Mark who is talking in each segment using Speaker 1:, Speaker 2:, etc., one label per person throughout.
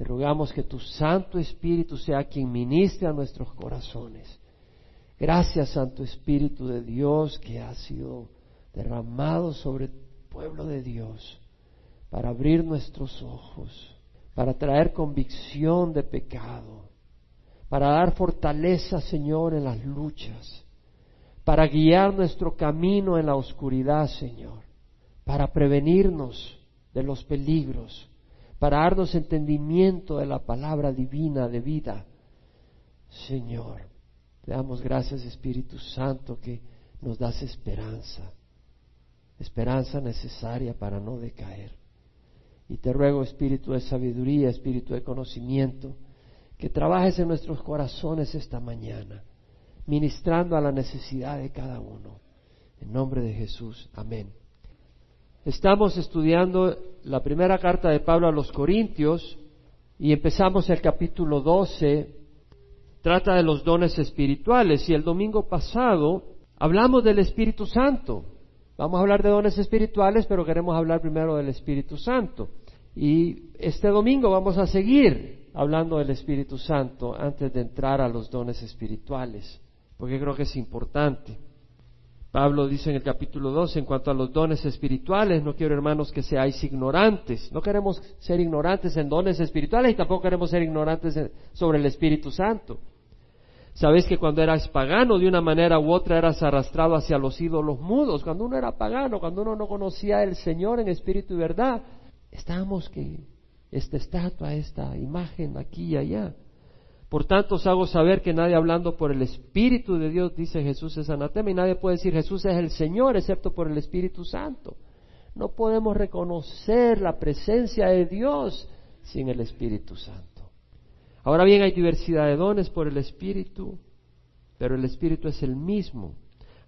Speaker 1: Te rogamos que tu Santo Espíritu sea quien ministre a nuestros corazones. Gracias, Santo Espíritu de Dios, que ha sido derramado sobre el pueblo de Dios para abrir nuestros ojos, para traer convicción de pecado, para dar fortaleza, Señor, en las luchas, para guiar nuestro camino en la oscuridad, Señor, para prevenirnos de los peligros, para darnos entendimiento de la palabra divina de vida. Señor, te damos gracias, Espíritu Santo, que nos das esperanza, esperanza necesaria para no decaer. Y te ruego, Espíritu de sabiduría, Espíritu de conocimiento, que trabajes en nuestros corazones esta mañana, ministrando a la necesidad de cada uno. En nombre de Jesús, amén. Estamos estudiando la primera carta de Pablo a los Corintios y empezamos el capítulo 12, trata de los dones espirituales y el domingo pasado hablamos del Espíritu Santo. Vamos a hablar de dones espirituales, pero queremos hablar primero del Espíritu Santo. Y este domingo vamos a seguir hablando del Espíritu Santo antes de entrar a los dones espirituales, porque creo que es importante. Pablo dice en el capítulo 2, en cuanto a los dones espirituales, no quiero hermanos que seáis ignorantes. No queremos ser ignorantes en dones espirituales y tampoco queremos ser ignorantes sobre el Espíritu Santo. Sabéis que cuando eras pagano, de una manera u otra eras arrastrado hacia los ídolos mudos. Cuando uno era pagano, cuando uno no conocía al Señor en espíritu y verdad, estábamos que esta estatua, esta imagen aquí y allá. Por tanto, os hago saber que nadie hablando por el Espíritu de Dios dice Jesús es anatema y nadie puede decir Jesús es el Señor excepto por el Espíritu Santo. No podemos reconocer la presencia de Dios sin el Espíritu Santo. Ahora bien, hay diversidad de dones por el Espíritu, pero el Espíritu es el mismo.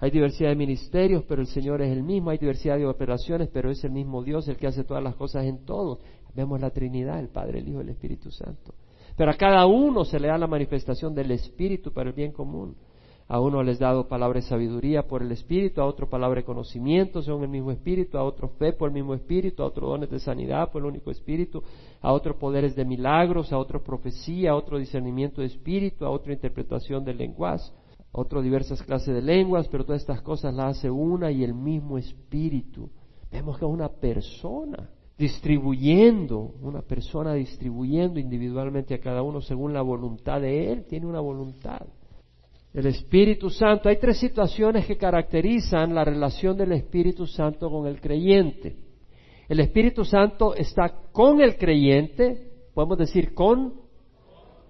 Speaker 1: Hay diversidad de ministerios, pero el Señor es el mismo. Hay diversidad de operaciones, pero es el mismo Dios el que hace todas las cosas en todo. Vemos la Trinidad, el Padre, el Hijo y el Espíritu Santo. Pero a cada uno se le da la manifestación del Espíritu para el bien común. A uno les dado palabra de sabiduría por el Espíritu, a otro palabra de conocimiento según el mismo Espíritu, a otro fe por el mismo Espíritu, a otro dones de sanidad por el único Espíritu, a otro poderes de milagros, a otro profecía, a otro discernimiento de Espíritu, a otra interpretación de lenguas, a otro diversas clases de lenguas, pero todas estas cosas las hace una y el mismo Espíritu. Vemos que es una persona distribuyendo, una persona distribuyendo individualmente a cada uno según la voluntad de Él, tiene una voluntad. El Espíritu Santo, hay tres situaciones que caracterizan la relación del Espíritu Santo con el creyente. El Espíritu Santo está con el creyente, podemos decir con,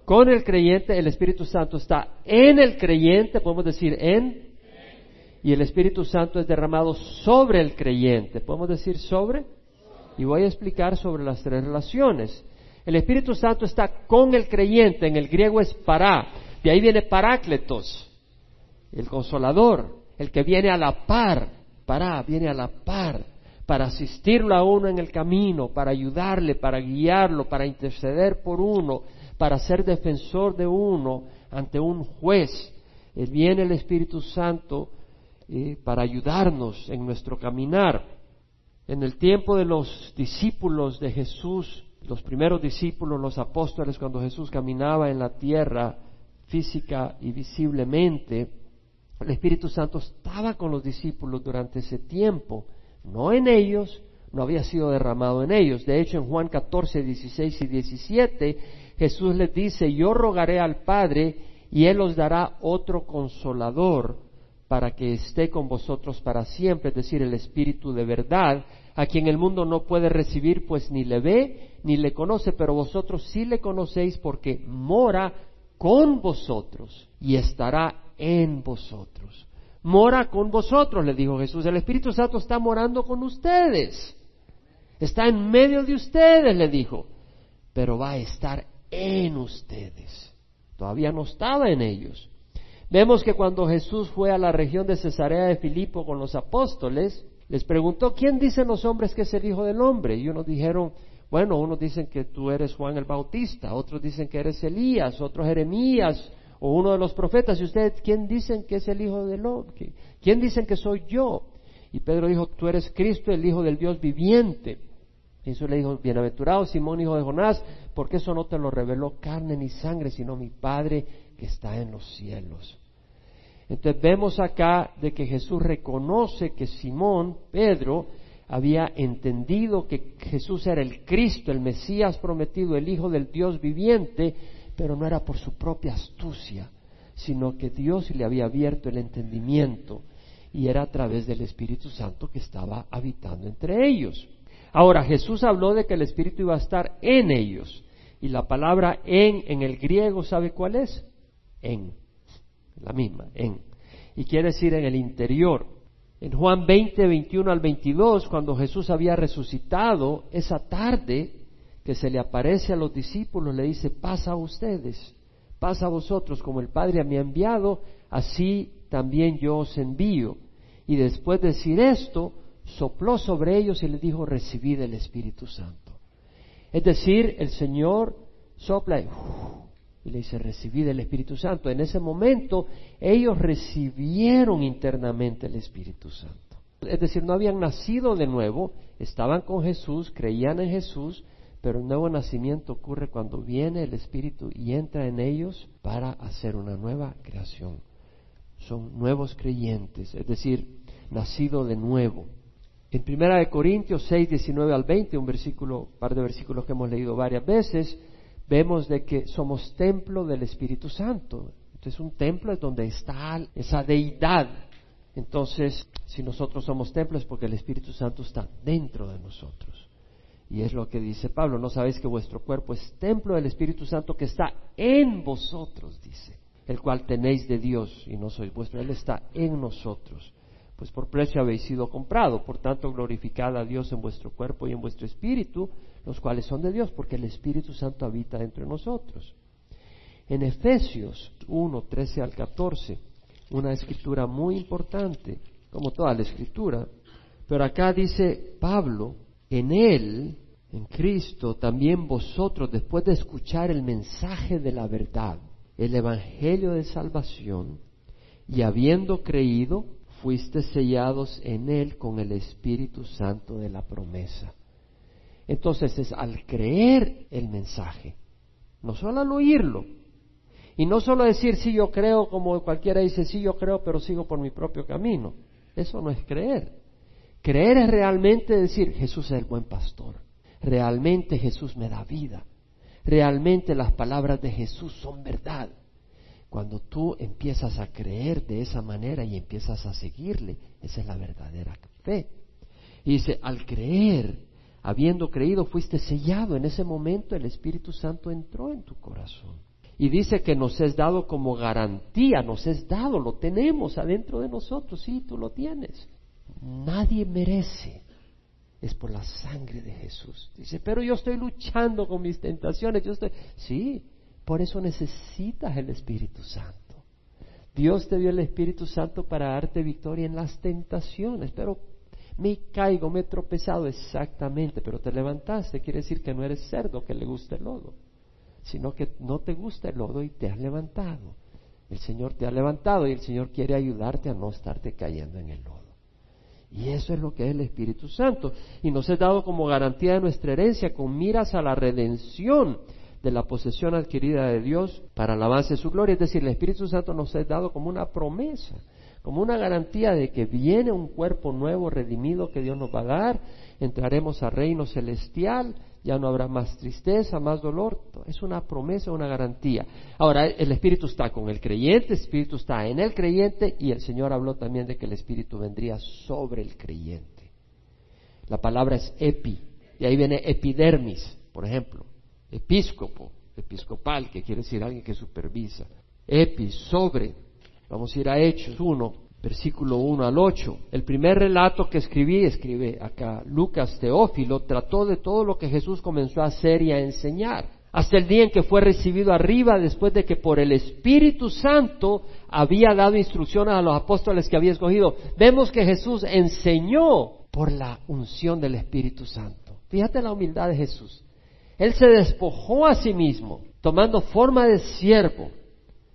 Speaker 1: con el creyente, el Espíritu Santo está en el creyente, podemos decir en, y el Espíritu Santo es derramado sobre el creyente, podemos decir sobre, y voy a explicar sobre las tres relaciones. El Espíritu Santo está con el creyente, en el griego es para, de ahí viene parácletos, el consolador, el que viene a la par, para, viene a la par, para asistirlo a uno en el camino, para ayudarle, para guiarlo, para interceder por uno, para ser defensor de uno ante un juez. Viene el Espíritu Santo eh, para ayudarnos en nuestro caminar. En el tiempo de los discípulos de Jesús, los primeros discípulos, los apóstoles, cuando Jesús caminaba en la tierra física y visiblemente, el Espíritu Santo estaba con los discípulos durante ese tiempo, no en ellos, no había sido derramado en ellos. De hecho, en Juan 14, 16 y 17, Jesús les dice, yo rogaré al Padre y Él os dará otro consolador para que esté con vosotros para siempre, es decir, el Espíritu de verdad, a quien el mundo no puede recibir, pues ni le ve ni le conoce, pero vosotros sí le conocéis porque mora con vosotros y estará en vosotros. Mora con vosotros, le dijo Jesús. El Espíritu Santo está morando con ustedes. Está en medio de ustedes, le dijo. Pero va a estar en ustedes. Todavía no estaba en ellos. Vemos que cuando Jesús fue a la región de Cesarea de Filipo con los apóstoles, les preguntó, ¿quién dicen los hombres que es el Hijo del Hombre? Y unos dijeron, bueno, unos dicen que tú eres Juan el Bautista, otros dicen que eres Elías, otros Jeremías o uno de los profetas. ¿Y ustedes quién dicen que es el Hijo del Hombre? ¿Quién dicen que soy yo? Y Pedro dijo, tú eres Cristo, el Hijo del Dios viviente. Jesús le dijo, bienaventurado Simón, hijo de Jonás, porque eso no te lo reveló carne ni sangre, sino mi Padre que está en los cielos. Entonces vemos acá de que Jesús reconoce que Simón, Pedro, había entendido que Jesús era el Cristo, el Mesías prometido, el Hijo del Dios viviente, pero no era por su propia astucia, sino que Dios le había abierto el entendimiento y era a través del Espíritu Santo que estaba habitando entre ellos. Ahora, Jesús habló de que el Espíritu iba a estar en ellos. Y la palabra en en el griego, ¿sabe cuál es? En. La misma, en. Y quiere decir en el interior. En Juan 20, 21 al 22, cuando Jesús había resucitado, esa tarde que se le aparece a los discípulos, le dice, pasa a ustedes, pasa a vosotros, como el Padre me ha enviado, así también yo os envío. Y después de decir esto, sopló sobre ellos y les dijo, recibid el Espíritu Santo. Es decir, el Señor sopla y, le dice, recibid el Espíritu Santo. En ese momento ellos recibieron internamente el Espíritu Santo. Es decir, no habían nacido de nuevo, estaban con Jesús, creían en Jesús, pero el nuevo nacimiento ocurre cuando viene el Espíritu y entra en ellos para hacer una nueva creación. Son nuevos creyentes, es decir, nacido de nuevo. En Primera de Corintios 6, 19 al 20, un versículo, par de versículos que hemos leído varias veces, vemos de que somos templo del Espíritu Santo. Entonces un templo es donde está esa deidad. Entonces, si nosotros somos templo es porque el Espíritu Santo está dentro de nosotros. Y es lo que dice Pablo, no sabéis que vuestro cuerpo es templo del Espíritu Santo que está en vosotros, dice, el cual tenéis de Dios y no sois vuestro, Él está en nosotros pues por precio habéis sido comprado. Por tanto, glorificad a Dios en vuestro cuerpo y en vuestro espíritu, los cuales son de Dios, porque el Espíritu Santo habita dentro de nosotros. En Efesios 1, 13 al 14, una escritura muy importante, como toda la escritura, pero acá dice Pablo, en Él, en Cristo, también vosotros, después de escuchar el mensaje de la verdad, el Evangelio de salvación, y habiendo creído, fuiste sellados en Él con el Espíritu Santo de la promesa. Entonces es al creer el mensaje, no solo al oírlo, y no solo decir sí yo creo como cualquiera dice sí yo creo pero sigo por mi propio camino. Eso no es creer. Creer es realmente decir Jesús es el buen pastor. Realmente Jesús me da vida. Realmente las palabras de Jesús son verdad. Cuando tú empiezas a creer de esa manera y empiezas a seguirle, esa es la verdadera fe. Y dice, al creer, habiendo creído, fuiste sellado. En ese momento el Espíritu Santo entró en tu corazón. Y dice que nos es dado como garantía, nos es dado, lo tenemos adentro de nosotros, sí, tú lo tienes. Nadie merece, es por la sangre de Jesús. Dice, pero yo estoy luchando con mis tentaciones, yo estoy, sí, por eso necesitas el Espíritu Santo. Dios te dio el Espíritu Santo para darte victoria en las tentaciones, pero me caigo, me he tropezado exactamente, pero te levantaste, quiere decir que no eres cerdo que le gusta el lodo, sino que no te gusta el lodo y te has levantado. El Señor te ha levantado y el Señor quiere ayudarte a no estarte cayendo en el lodo. Y eso es lo que es el Espíritu Santo. Y nos es dado como garantía de nuestra herencia con miras a la redención de la posesión adquirida de Dios para el avance de su gloria. Es decir, el Espíritu Santo nos ha dado como una promesa, como una garantía de que viene un cuerpo nuevo, redimido, que Dios nos va a dar, entraremos al reino celestial, ya no habrá más tristeza, más dolor. Es una promesa, una garantía. Ahora, el Espíritu está con el creyente, el Espíritu está en el creyente y el Señor habló también de que el Espíritu vendría sobre el creyente. La palabra es epi, y ahí viene epidermis, por ejemplo episcopo, episcopal, que quiere decir alguien que supervisa. Epi, sobre. Vamos a ir a Hechos 1, versículo 1 al 8. El primer relato que escribí, escribe acá Lucas Teófilo, trató de todo lo que Jesús comenzó a hacer y a enseñar, hasta el día en que fue recibido arriba después de que por el Espíritu Santo había dado instrucciones a los apóstoles que había escogido. Vemos que Jesús enseñó por la unción del Espíritu Santo. Fíjate la humildad de Jesús. Él se despojó a sí mismo, tomando forma de siervo,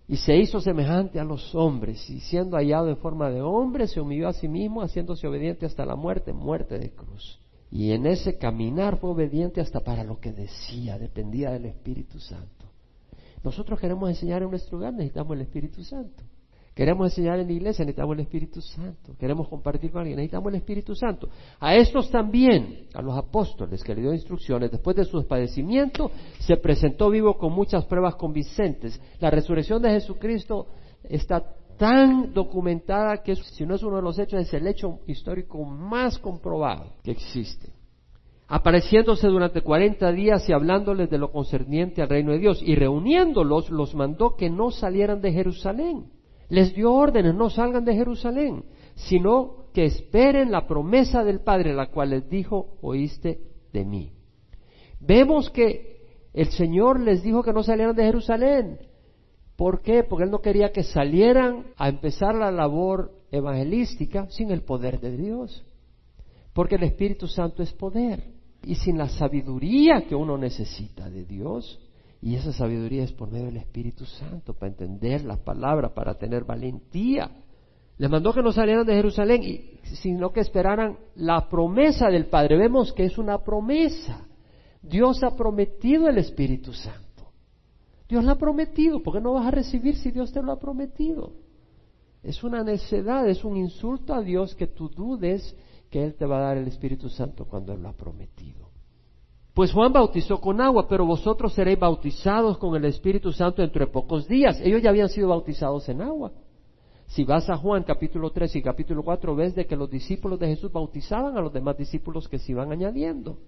Speaker 1: y se hizo semejante a los hombres, y siendo hallado en forma de hombre, se humilló a sí mismo, haciéndose obediente hasta la muerte, muerte de cruz. Y en ese caminar fue obediente hasta para lo que decía, dependía del Espíritu Santo. Nosotros queremos enseñar en nuestro hogar, necesitamos el Espíritu Santo. Queremos enseñar en la iglesia, necesitamos el Espíritu Santo. Queremos compartir con alguien, necesitamos el Espíritu Santo. A estos también, a los apóstoles que le dio instrucciones, después de su padecimiento, se presentó vivo con muchas pruebas convincentes. La resurrección de Jesucristo está tan documentada que si no es uno de los hechos, es el hecho histórico más comprobado que existe apareciéndose durante cuarenta días y hablándoles de lo concerniente al reino de Dios, y reuniéndolos los mandó que no salieran de Jerusalén les dio órdenes, no salgan de Jerusalén, sino que esperen la promesa del Padre, la cual les dijo, oíste de mí. Vemos que el Señor les dijo que no salieran de Jerusalén. ¿Por qué? Porque Él no quería que salieran a empezar la labor evangelística sin el poder de Dios. Porque el Espíritu Santo es poder. Y sin la sabiduría que uno necesita de Dios, y esa sabiduría es por medio del Espíritu Santo, para entender las palabras, para tener valentía. Les mandó que no salieran de Jerusalén, y, sino que esperaran la promesa del Padre. Vemos que es una promesa. Dios ha prometido el Espíritu Santo. Dios lo ha prometido. ¿Por qué no vas a recibir si Dios te lo ha prometido? Es una necedad, es un insulto a Dios que tú dudes que Él te va a dar el Espíritu Santo cuando Él lo ha prometido. Pues Juan bautizó con agua, pero vosotros seréis bautizados con el Espíritu Santo dentro de pocos días. Ellos ya habían sido bautizados en agua. Si vas a Juan capítulo 3 y capítulo 4, ves de que los discípulos de Jesús bautizaban a los demás discípulos que se iban añadiendo.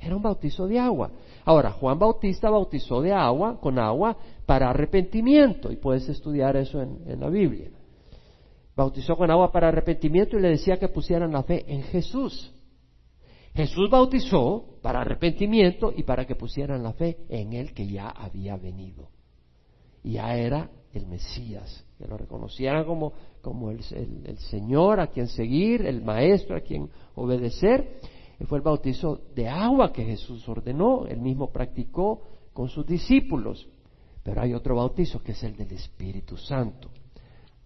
Speaker 1: Era un bautizo de agua. Ahora, Juan Bautista bautizó de agua, con agua, para arrepentimiento, y puedes estudiar eso en la Biblia. Bautizó con agua para arrepentimiento y le decía que pusieran la fe en Jesús. Jesús bautizó para arrepentimiento y para que pusieran la fe en Él que ya había venido. Ya era el Mesías, que lo reconocieran como, como el, Señor a quien seguir, el Maestro a quien obedecer. Y fue el bautizo de agua que Jesús ordenó, él mismo practicó con sus discípulos. Pero hay otro bautizo que es el del Espíritu Santo.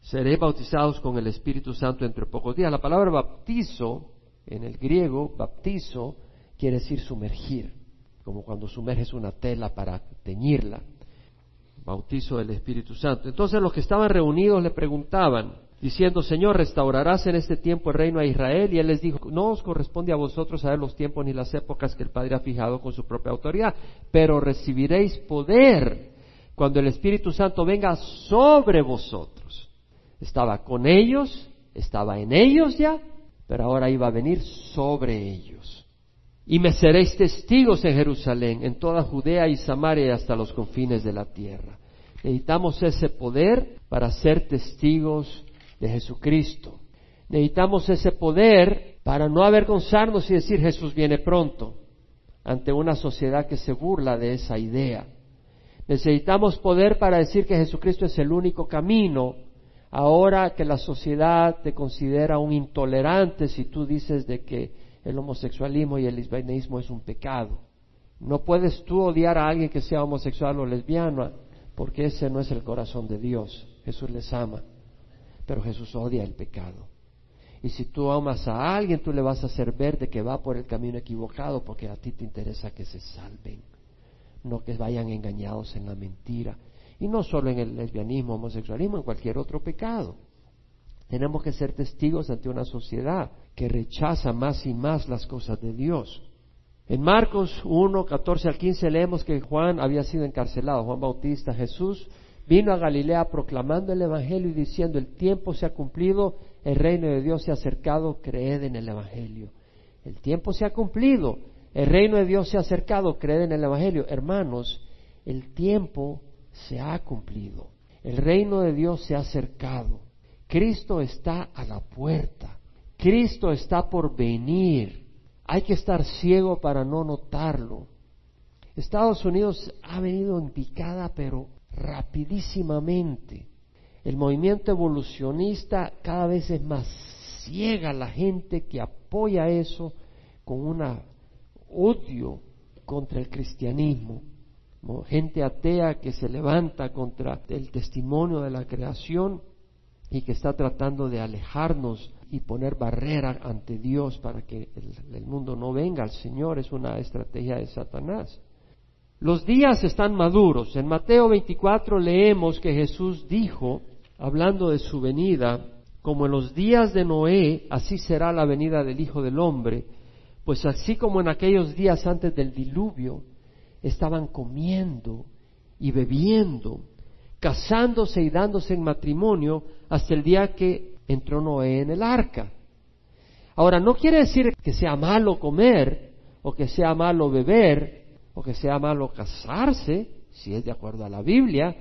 Speaker 1: Seréis bautizados con el Espíritu Santo entre pocos días. La palabra bautizo en el griego, baptizo quiere decir sumergir, como cuando sumerges una tela para teñirla. Bautizo del Espíritu Santo. Entonces los que estaban reunidos le preguntaban, diciendo, Señor, ¿restaurarás en este tiempo el reino a Israel? Y él les dijo, no os corresponde a vosotros saber los tiempos ni las épocas que el Padre ha fijado con su propia autoridad, pero recibiréis poder cuando el Espíritu Santo venga sobre vosotros. Estaba con ellos, estaba en ellos ya, pero ahora iba a venir sobre ellos. Y me seréis testigos en Jerusalén, en toda Judea y Samaria y hasta los confines de la tierra. Necesitamos ese poder para ser testigos de Jesucristo. Necesitamos ese poder para no avergonzarnos y decir Jesús viene pronto ante una sociedad que se burla de esa idea. Necesitamos poder para decir que Jesucristo es el único camino Ahora que la sociedad te considera un intolerante si tú dices de que el homosexualismo y el lesbianismo es un pecado. No puedes tú odiar a alguien que sea homosexual o lesbiana, porque ese no es el corazón de Dios. Jesús les ama, pero Jesús odia el pecado. Y si tú amas a alguien, tú le vas a hacer ver de que va por el camino equivocado, porque a ti te interesa que se salven, no que vayan engañados en la mentira. Y no solo en el lesbianismo, homosexualismo, en cualquier otro pecado. Tenemos que ser testigos ante una sociedad que rechaza más y más las cosas de Dios. En Marcos 1, 14 al 15 leemos que Juan había sido encarcelado, Juan Bautista. Jesús vino a Galilea proclamando el Evangelio y diciendo, el tiempo se ha cumplido, el reino de Dios se ha acercado, creed en el Evangelio. El tiempo se ha cumplido, el reino de Dios se ha acercado, creed en el Evangelio. Hermanos, el tiempo se ha cumplido. El reino de Dios se ha acercado. Cristo está a la puerta. Cristo está por venir. Hay que estar ciego para no notarlo. Estados Unidos ha venido en picada, pero rapidísimamente. El movimiento evolucionista cada vez es más ciega la gente que apoya eso con un odio contra el cristianismo gente atea que se levanta contra el testimonio de la creación y que está tratando de alejarnos y poner barrera ante Dios para que el, el mundo no venga al Señor es una estrategia de Satanás. Los días están maduros. En Mateo 24 leemos que Jesús dijo, hablando de su venida, como en los días de Noé, así será la venida del Hijo del Hombre, pues así como en aquellos días antes del diluvio, estaban comiendo y bebiendo, casándose y dándose en matrimonio hasta el día que entró Noé en el arca. Ahora, no quiere decir que sea malo comer o que sea malo beber, o que sea malo casarse, si es de acuerdo a la Biblia.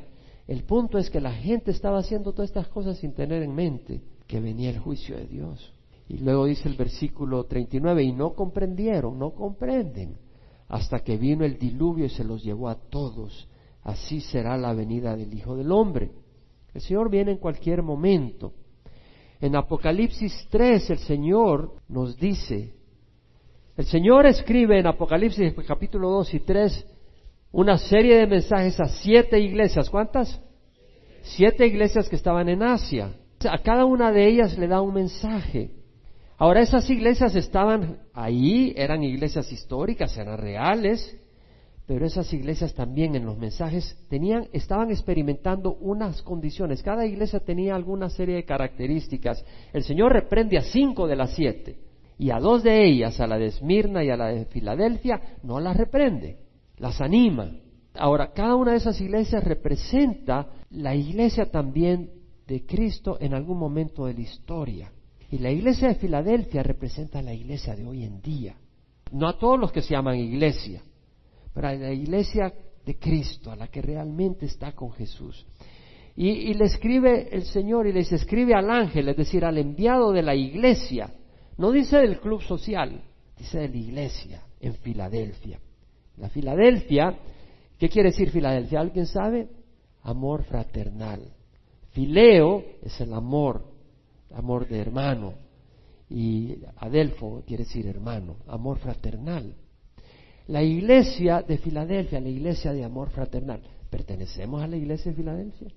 Speaker 1: El punto es que la gente estaba haciendo todas estas cosas sin tener en mente que venía el juicio de Dios. Y luego dice el versículo 39, y no comprendieron, no comprenden, hasta que vino el diluvio y se los llevó a todos. Así será la venida del Hijo del Hombre. El Señor viene en cualquier momento. En Apocalipsis 3 el Señor nos dice, el Señor escribe en Apocalipsis capítulo 2 y 3 una serie de mensajes a siete iglesias. ¿Cuántas? Siete iglesias que estaban en Asia. A cada una de ellas le da un mensaje. Ahora esas iglesias estaban ahí, eran iglesias históricas, eran reales, pero esas iglesias también en los mensajes tenían, estaban experimentando unas condiciones. Cada iglesia tenía alguna serie de características. El Señor reprende a cinco de las siete y a dos de ellas, a la de Esmirna y a la de Filadelfia, no las reprende, las anima. Ahora, cada una de esas iglesias representa la iglesia también de Cristo en algún momento de la historia. Y la iglesia de Filadelfia representa la iglesia de hoy en día. No a todos los que se llaman iglesia, pero a la iglesia de Cristo, a la que realmente está con Jesús. Y, y le escribe el Señor y les escribe al ángel, es decir, al enviado de la iglesia, no dice del club social, dice de la iglesia en Filadelfia. La Filadelfia, ¿qué quiere decir Filadelfia? ¿Alguien sabe? Amor fraternal. Fileo es el amor, amor de hermano. Y Adelfo quiere decir hermano, amor fraternal. La iglesia de Filadelfia, la iglesia de amor fraternal, ¿pertenecemos a la iglesia de Filadelfia?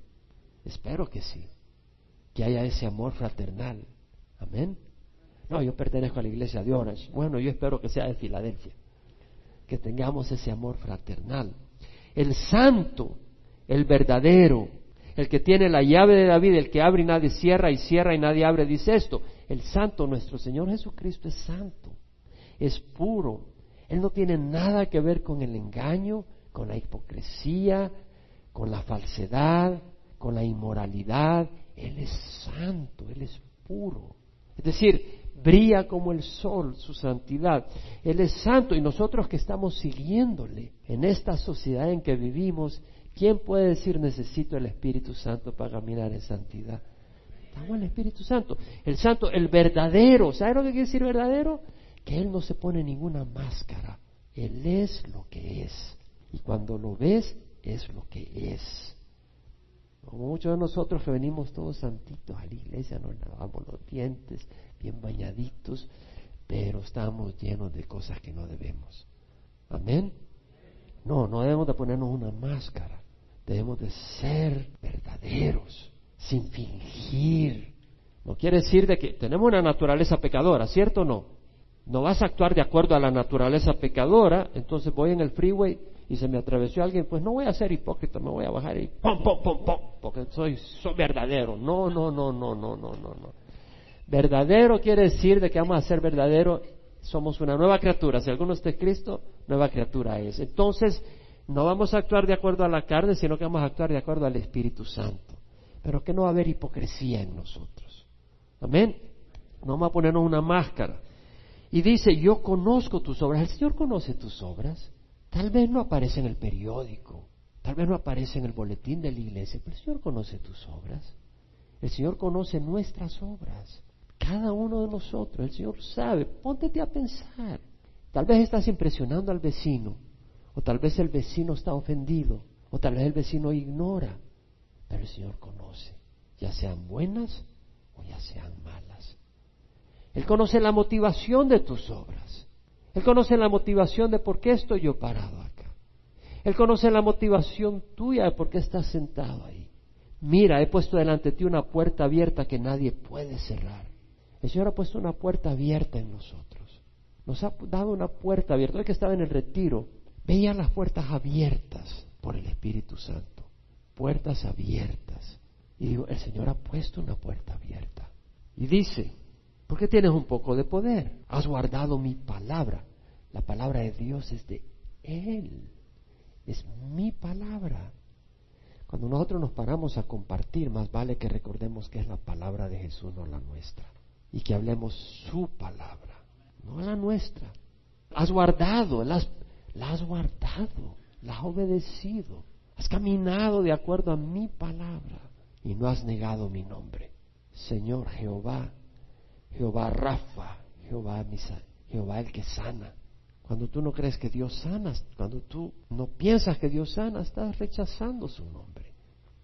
Speaker 1: Espero que sí, que haya ese amor fraternal. Amén. No, yo pertenezco a la iglesia de Orange. Bueno, yo espero que sea de Filadelfia. Que tengamos ese amor fraternal. El santo, el verdadero, el que tiene la llave de David, el que abre y nadie cierra y cierra y nadie abre, dice esto. El santo, nuestro Señor Jesucristo es santo, es puro. Él no tiene nada que ver con el engaño, con la hipocresía, con la falsedad, con la inmoralidad. Él es santo, Él es puro. Es decir, brilla como el sol su santidad. Él es santo y nosotros que estamos siguiéndole en esta sociedad en que vivimos, ¿quién puede decir necesito el Espíritu Santo para caminar en santidad? Estamos el Espíritu Santo. El santo, el verdadero. ¿Sabe lo que quiere decir verdadero? Que Él no se pone ninguna máscara. Él es lo que es. Y cuando lo ves, es lo que es. Como muchos de nosotros que venimos todos santitos a la iglesia, nos lavamos los dientes, bien bañaditos, pero estamos llenos de cosas que no debemos. Amén. No, no debemos de ponernos una máscara. Debemos de ser verdaderos, sin fingir. No quiere decir de que tenemos una naturaleza pecadora, ¿cierto o no? No vas a actuar de acuerdo a la naturaleza pecadora, entonces voy en el freeway y se me atravesó alguien, pues no voy a ser hipócrita, me voy a bajar y pom, pom, pom, pom, porque soy, soy verdadero. No, no, no, no, no, no, no, no. Verdadero quiere decir de que vamos a ser verdadero, somos una nueva criatura. Si alguno está en Cristo, nueva criatura es. Entonces, no vamos a actuar de acuerdo a la carne, sino que vamos a actuar de acuerdo al Espíritu Santo. Pero que no va a haber hipocresía en nosotros. Amén. No vamos a ponernos una máscara. Y dice, yo conozco tus obras. El Señor conoce tus obras. Tal vez no aparece en el periódico, tal vez no aparece en el boletín de la iglesia, pero el Señor conoce tus obras. El Señor conoce nuestras obras cada uno de nosotros. El Señor sabe. Póntete a pensar. Tal vez estás impresionando al vecino, o tal vez el vecino está ofendido, o tal vez el vecino ignora, pero el Señor conoce, ya sean buenas o ya sean malas. Él conoce la motivación de tus obras. Él conoce la motivación de por qué estoy yo parado acá. Él conoce la motivación tuya de por qué estás sentado ahí. Mira, he puesto delante de ti una puerta abierta que nadie puede cerrar. El Señor ha puesto una puerta abierta en nosotros. Nos ha dado una puerta abierta. Hoy que estaba en el retiro, veía las puertas abiertas por el Espíritu Santo. Puertas abiertas. Y digo, el Señor ha puesto una puerta abierta. Y dice, ¿por qué tienes un poco de poder? Has guardado mi palabra. La palabra de Dios es de Él. Es mi palabra. Cuando nosotros nos paramos a compartir, más vale que recordemos que es la palabra de Jesús, no la nuestra. Y que hablemos su palabra, no la nuestra. Has guardado, la has, la has guardado, la has obedecido. Has caminado de acuerdo a mi palabra y no has negado mi nombre. Señor Jehová, Jehová Rafa, Jehová Misa, Jehová el que sana. Cuando tú no crees que Dios sana, cuando tú no piensas que Dios sana, estás rechazando su nombre.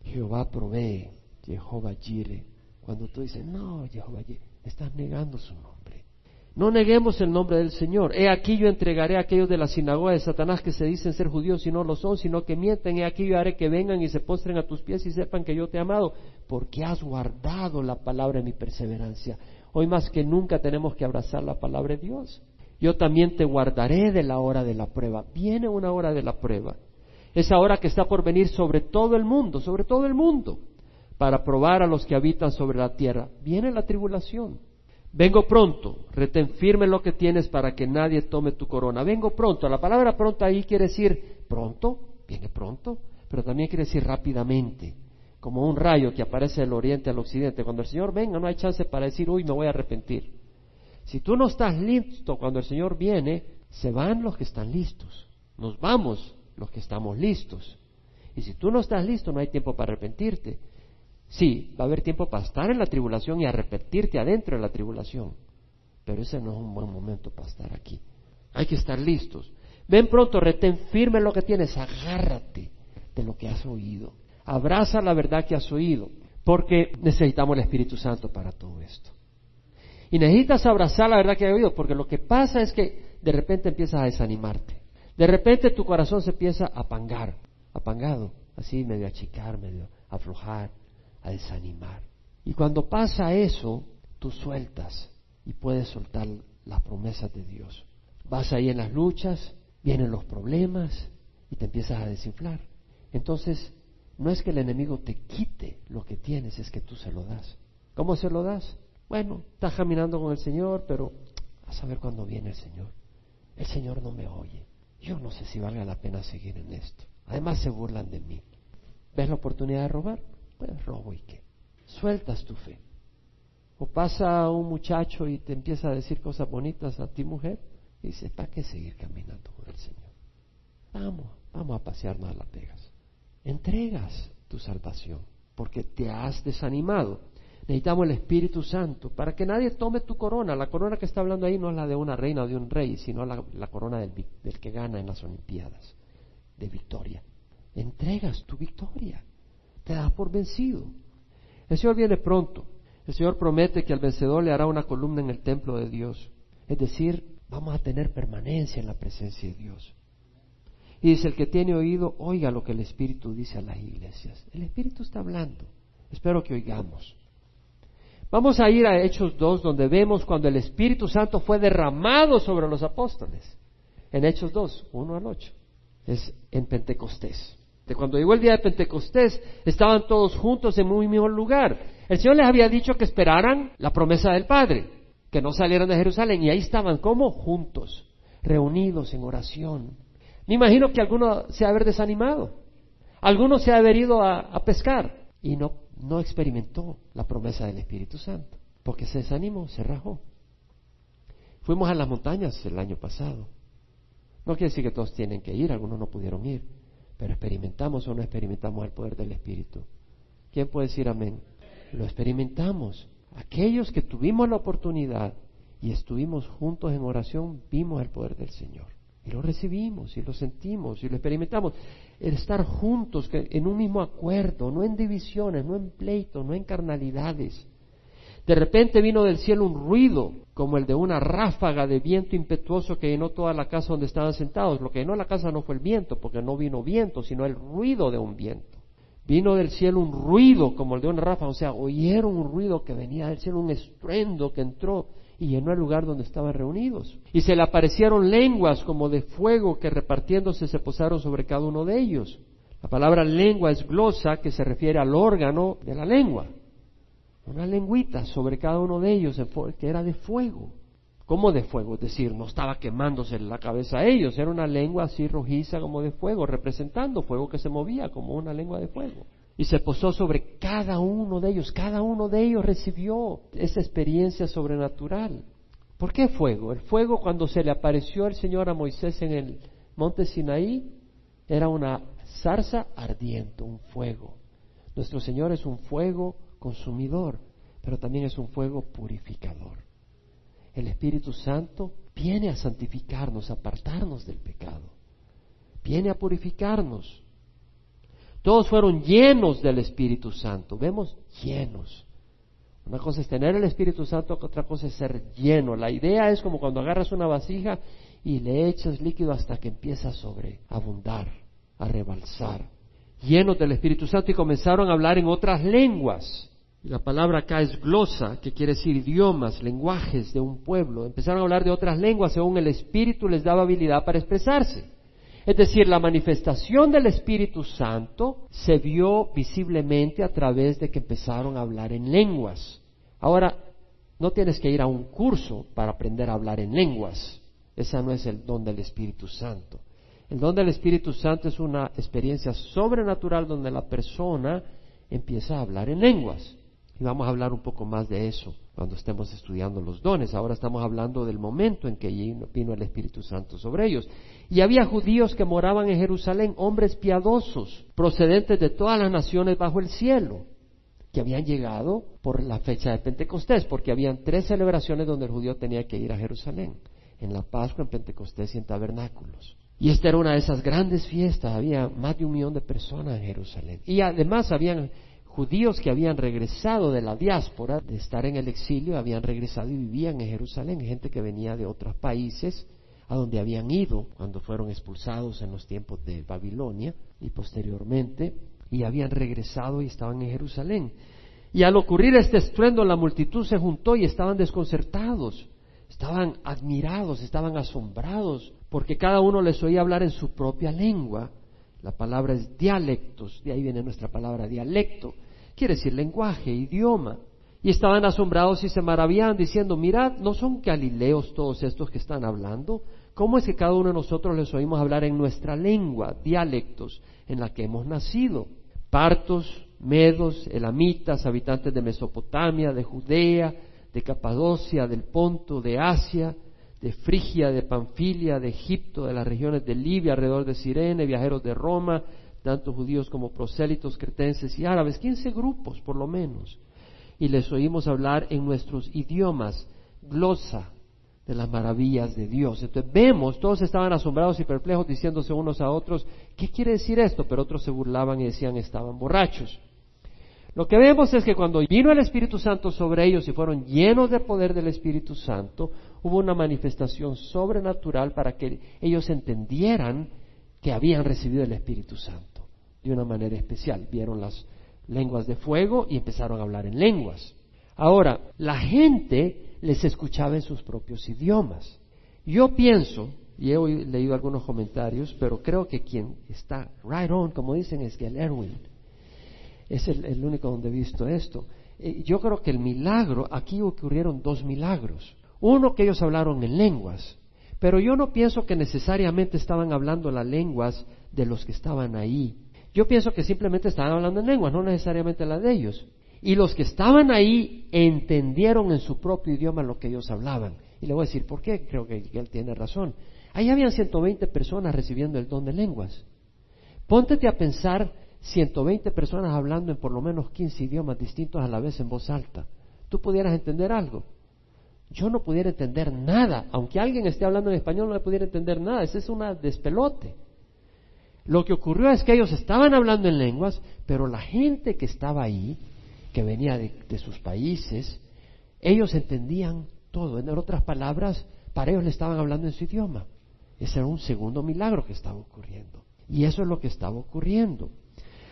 Speaker 1: Jehová provee, Jehová Jire. Cuando tú dices, no, Jehová Jire, estás negando su nombre. No neguemos el nombre del Señor. He aquí yo entregaré a aquellos de la sinagoga de Satanás que se dicen ser judíos y no lo son, sino que mienten. He aquí yo haré que vengan y se postren a tus pies y sepan que yo te he amado, porque has guardado la palabra de mi perseverancia. Hoy más que nunca tenemos que abrazar la palabra de Dios. Yo también te guardaré de la hora de la prueba. Viene una hora de la prueba. Esa hora que está por venir sobre todo el mundo, sobre todo el mundo, para probar a los que habitan sobre la tierra. Viene la tribulación. Vengo pronto, retén firme lo que tienes para que nadie tome tu corona. Vengo pronto. La palabra pronto ahí quiere decir pronto, viene pronto, pero también quiere decir rápidamente, como un rayo que aparece del oriente al occidente. Cuando el Señor venga no hay chance para decir, uy, me voy a arrepentir. Si tú no estás listo cuando el Señor viene, se van los que están listos. Nos vamos los que estamos listos. Y si tú no estás listo, no hay tiempo para arrepentirte. Sí, va a haber tiempo para estar en la tribulación y arrepentirte adentro de la tribulación, pero ese no es un buen momento para estar aquí. Hay que estar listos. Ven pronto, retén firme lo que tienes, agárrate de lo que has oído. Abraza la verdad que has oído, porque necesitamos el Espíritu Santo para todo esto. Y necesitas abrazar la verdad que has oído, porque lo que pasa es que de repente empiezas a desanimarte. De repente tu corazón se empieza a apangar, apangado, así medio achicar, medio aflojar a desanimar. Y cuando pasa eso, tú sueltas y puedes soltar las promesas de Dios. Vas ahí en las luchas, vienen los problemas y te empiezas a desinflar. Entonces, no es que el enemigo te quite lo que tienes, es que tú se lo das. ¿Cómo se lo das? Bueno, estás caminando con el Señor, pero a saber cuándo viene el Señor. El Señor no me oye. Yo no sé si valga la pena seguir en esto. Además se burlan de mí. ¿Ves la oportunidad de robar? Pues robo y qué. Sueltas tu fe. O pasa un muchacho y te empieza a decir cosas bonitas a ti, mujer, y dices, ¿para qué seguir caminando con el Señor? Vamos, vamos a pasearnos a Las Vegas. Entregas tu salvación, porque te has desanimado. Necesitamos el Espíritu Santo para que nadie tome tu corona. La corona que está hablando ahí no es la de una reina o de un rey, sino la, corona del, del que gana en las Olimpiadas, de victoria. Entregas tu victoria te das por vencido. El Señor viene pronto. El Señor promete que al vencedor le hará una columna en el templo de Dios. Es decir, vamos a tener permanencia en la presencia de Dios. Y dice, el que tiene oído, oiga lo que el Espíritu dice a las iglesias. El Espíritu está hablando. Espero que oigamos. Vamos a ir a Hechos 2, donde vemos cuando el Espíritu Santo fue derramado sobre los apóstoles. En Hechos 2, 1 al 8. Es en Pentecostés. Cuando llegó el día de Pentecostés, estaban todos juntos en un mismo lugar. El Señor les había dicho que esperaran la promesa del Padre, que no salieran de Jerusalén, y ahí estaban como juntos, reunidos en oración. Me imagino que alguno se ha desanimado, alguno se ha haber ido a, a pescar y no, no experimentó la promesa del Espíritu Santo, porque se desanimó, se rajó. Fuimos a las montañas el año pasado. No quiere decir que todos tienen que ir, algunos no pudieron ir. Pero experimentamos o no experimentamos el poder del Espíritu. ¿Quién puede decir amén? Lo experimentamos. Aquellos que tuvimos la oportunidad y estuvimos juntos en oración, vimos el poder del Señor. Y lo recibimos, y lo sentimos, y lo experimentamos. El estar juntos, en un mismo acuerdo, no en divisiones, no en pleitos, no en carnalidades. De repente vino del cielo un ruido, como el de una ráfaga de viento impetuoso que llenó toda la casa donde estaban sentados. Lo que llenó la casa no fue el viento, porque no vino viento, sino el ruido de un viento. Vino del cielo un ruido como el de una ráfaga, o sea, oyeron un ruido que venía del cielo, un estruendo que entró y llenó el lugar donde estaban reunidos. Y se le aparecieron lenguas como de fuego que repartiéndose se posaron sobre cada uno de ellos. La palabra lengua es glosa que se refiere al órgano de la lengua. Una lengüita sobre cada uno de ellos que era de fuego. ¿Cómo de fuego? Es decir, no estaba quemándose la cabeza a ellos, era una lengua así rojiza como de fuego, representando fuego que se movía como una lengua de fuego. Y se posó sobre cada uno de ellos, cada uno de ellos recibió esa experiencia sobrenatural. ¿Por qué fuego? El fuego cuando se le apareció el Señor a Moisés en el monte Sinaí era una zarza ardiente, un fuego. Nuestro Señor es un fuego consumidor, pero también es un fuego purificador. El Espíritu Santo viene a santificarnos, a apartarnos del pecado. Viene a purificarnos. Todos fueron llenos del Espíritu Santo. Vemos llenos. Una cosa es tener el Espíritu Santo, otra cosa es ser lleno. La idea es como cuando agarras una vasija y le echas líquido hasta que empieza a sobreabundar, a rebalsar. Llenos del Espíritu Santo y comenzaron a hablar en otras lenguas la palabra acá es glosa, que quiere decir idiomas, lenguajes de un pueblo. Empezaron a hablar de otras lenguas según el Espíritu les daba habilidad para expresarse. Es decir, la manifestación del Espíritu Santo se vio visiblemente a través de que empezaron a hablar en lenguas. Ahora, no tienes que ir a un curso para aprender a hablar en lenguas. Ese no es el don del Espíritu Santo. El don del Espíritu Santo es una experiencia sobrenatural donde la persona empieza a hablar en lenguas. Y vamos a hablar un poco más de eso cuando estemos estudiando los dones. Ahora estamos hablando del momento en que vino el Espíritu Santo sobre ellos. Y había judíos que moraban en Jerusalén, hombres piadosos, procedentes de todas las naciones bajo el cielo, que habían llegado por la fecha de Pentecostés, porque habían tres celebraciones donde el judío tenía que ir a Jerusalén, en la Pascua, en Pentecostés y en tabernáculos. Y esta era una de esas grandes fiestas, había más de un millón de personas en Jerusalén. Y además habían judíos que habían regresado de la diáspora, de estar en el exilio, habían regresado y vivían en Jerusalén, gente que venía de otros países a donde habían ido cuando fueron expulsados en los tiempos de Babilonia y posteriormente, y habían regresado y estaban en Jerusalén. Y al ocurrir este estruendo, la multitud se juntó y estaban desconcertados, estaban admirados, estaban asombrados, porque cada uno les oía hablar en su propia lengua la palabra es dialectos, de ahí viene nuestra palabra dialecto. Quiere decir lenguaje, idioma. Y estaban asombrados y se maravillaban diciendo, mirad, ¿no son galileos todos estos que están hablando? ¿Cómo es que cada uno de nosotros les oímos hablar en nuestra lengua, dialectos, en la que hemos nacido? Partos, medos, elamitas, habitantes de Mesopotamia, de Judea, de Capadocia, del Ponto, de Asia, de Frigia, de Panfilia, de Egipto, de las regiones de Libia, alrededor de Sirene, viajeros de Roma, tanto judíos como prosélitos, cretenses y árabes, quince grupos por lo menos. Y les oímos hablar en nuestros idiomas, glosa de las maravillas de Dios. Entonces vemos, todos estaban asombrados y perplejos diciéndose unos a otros, ¿qué quiere decir esto? Pero otros se burlaban y decían estaban borrachos. Lo que vemos es que cuando vino el Espíritu Santo sobre ellos y fueron llenos de poder del Espíritu Santo, hubo una manifestación sobrenatural para que ellos entendieran que habían recibido el Espíritu Santo de una manera especial. Vieron las lenguas de fuego y empezaron a hablar en lenguas. Ahora, la gente les escuchaba en sus propios idiomas. Yo pienso, y he leído algunos comentarios, pero creo que quien está right on, como dicen, es Gail Erwin es el, único donde he visto esto. Eh, yo creo que el milagro, aquí ocurrieron dos milagros. Uno que ellos hablaron en lenguas, pero yo no pienso que necesariamente estaban hablando las lenguas de los que estaban ahí. Yo pienso que simplemente estaban hablando en lenguas, no necesariamente las de ellos. Y los que estaban ahí entendieron en su propio idioma lo que ellos hablaban. Y le voy a decir por qué, creo que él tiene razón. Ahí habían 120 personas recibiendo el don de lenguas. Póntete a pensar 120 personas hablando en por lo menos 15 idiomas distintos a la vez en voz alta. ¿Tú pudieras entender algo? Yo no pudiera entender nada. Aunque alguien esté hablando en español, no le pudiera entender nada. Ese es una despelote. Lo que ocurrió es que ellos estaban hablando en lenguas, pero la gente que estaba ahí, que venía de, sus países, ellos entendían todo. En otras palabras, para ellos le estaban hablando en su idioma. Ese era un segundo milagro que estaba ocurriendo. Y eso es lo que estaba ocurriendo.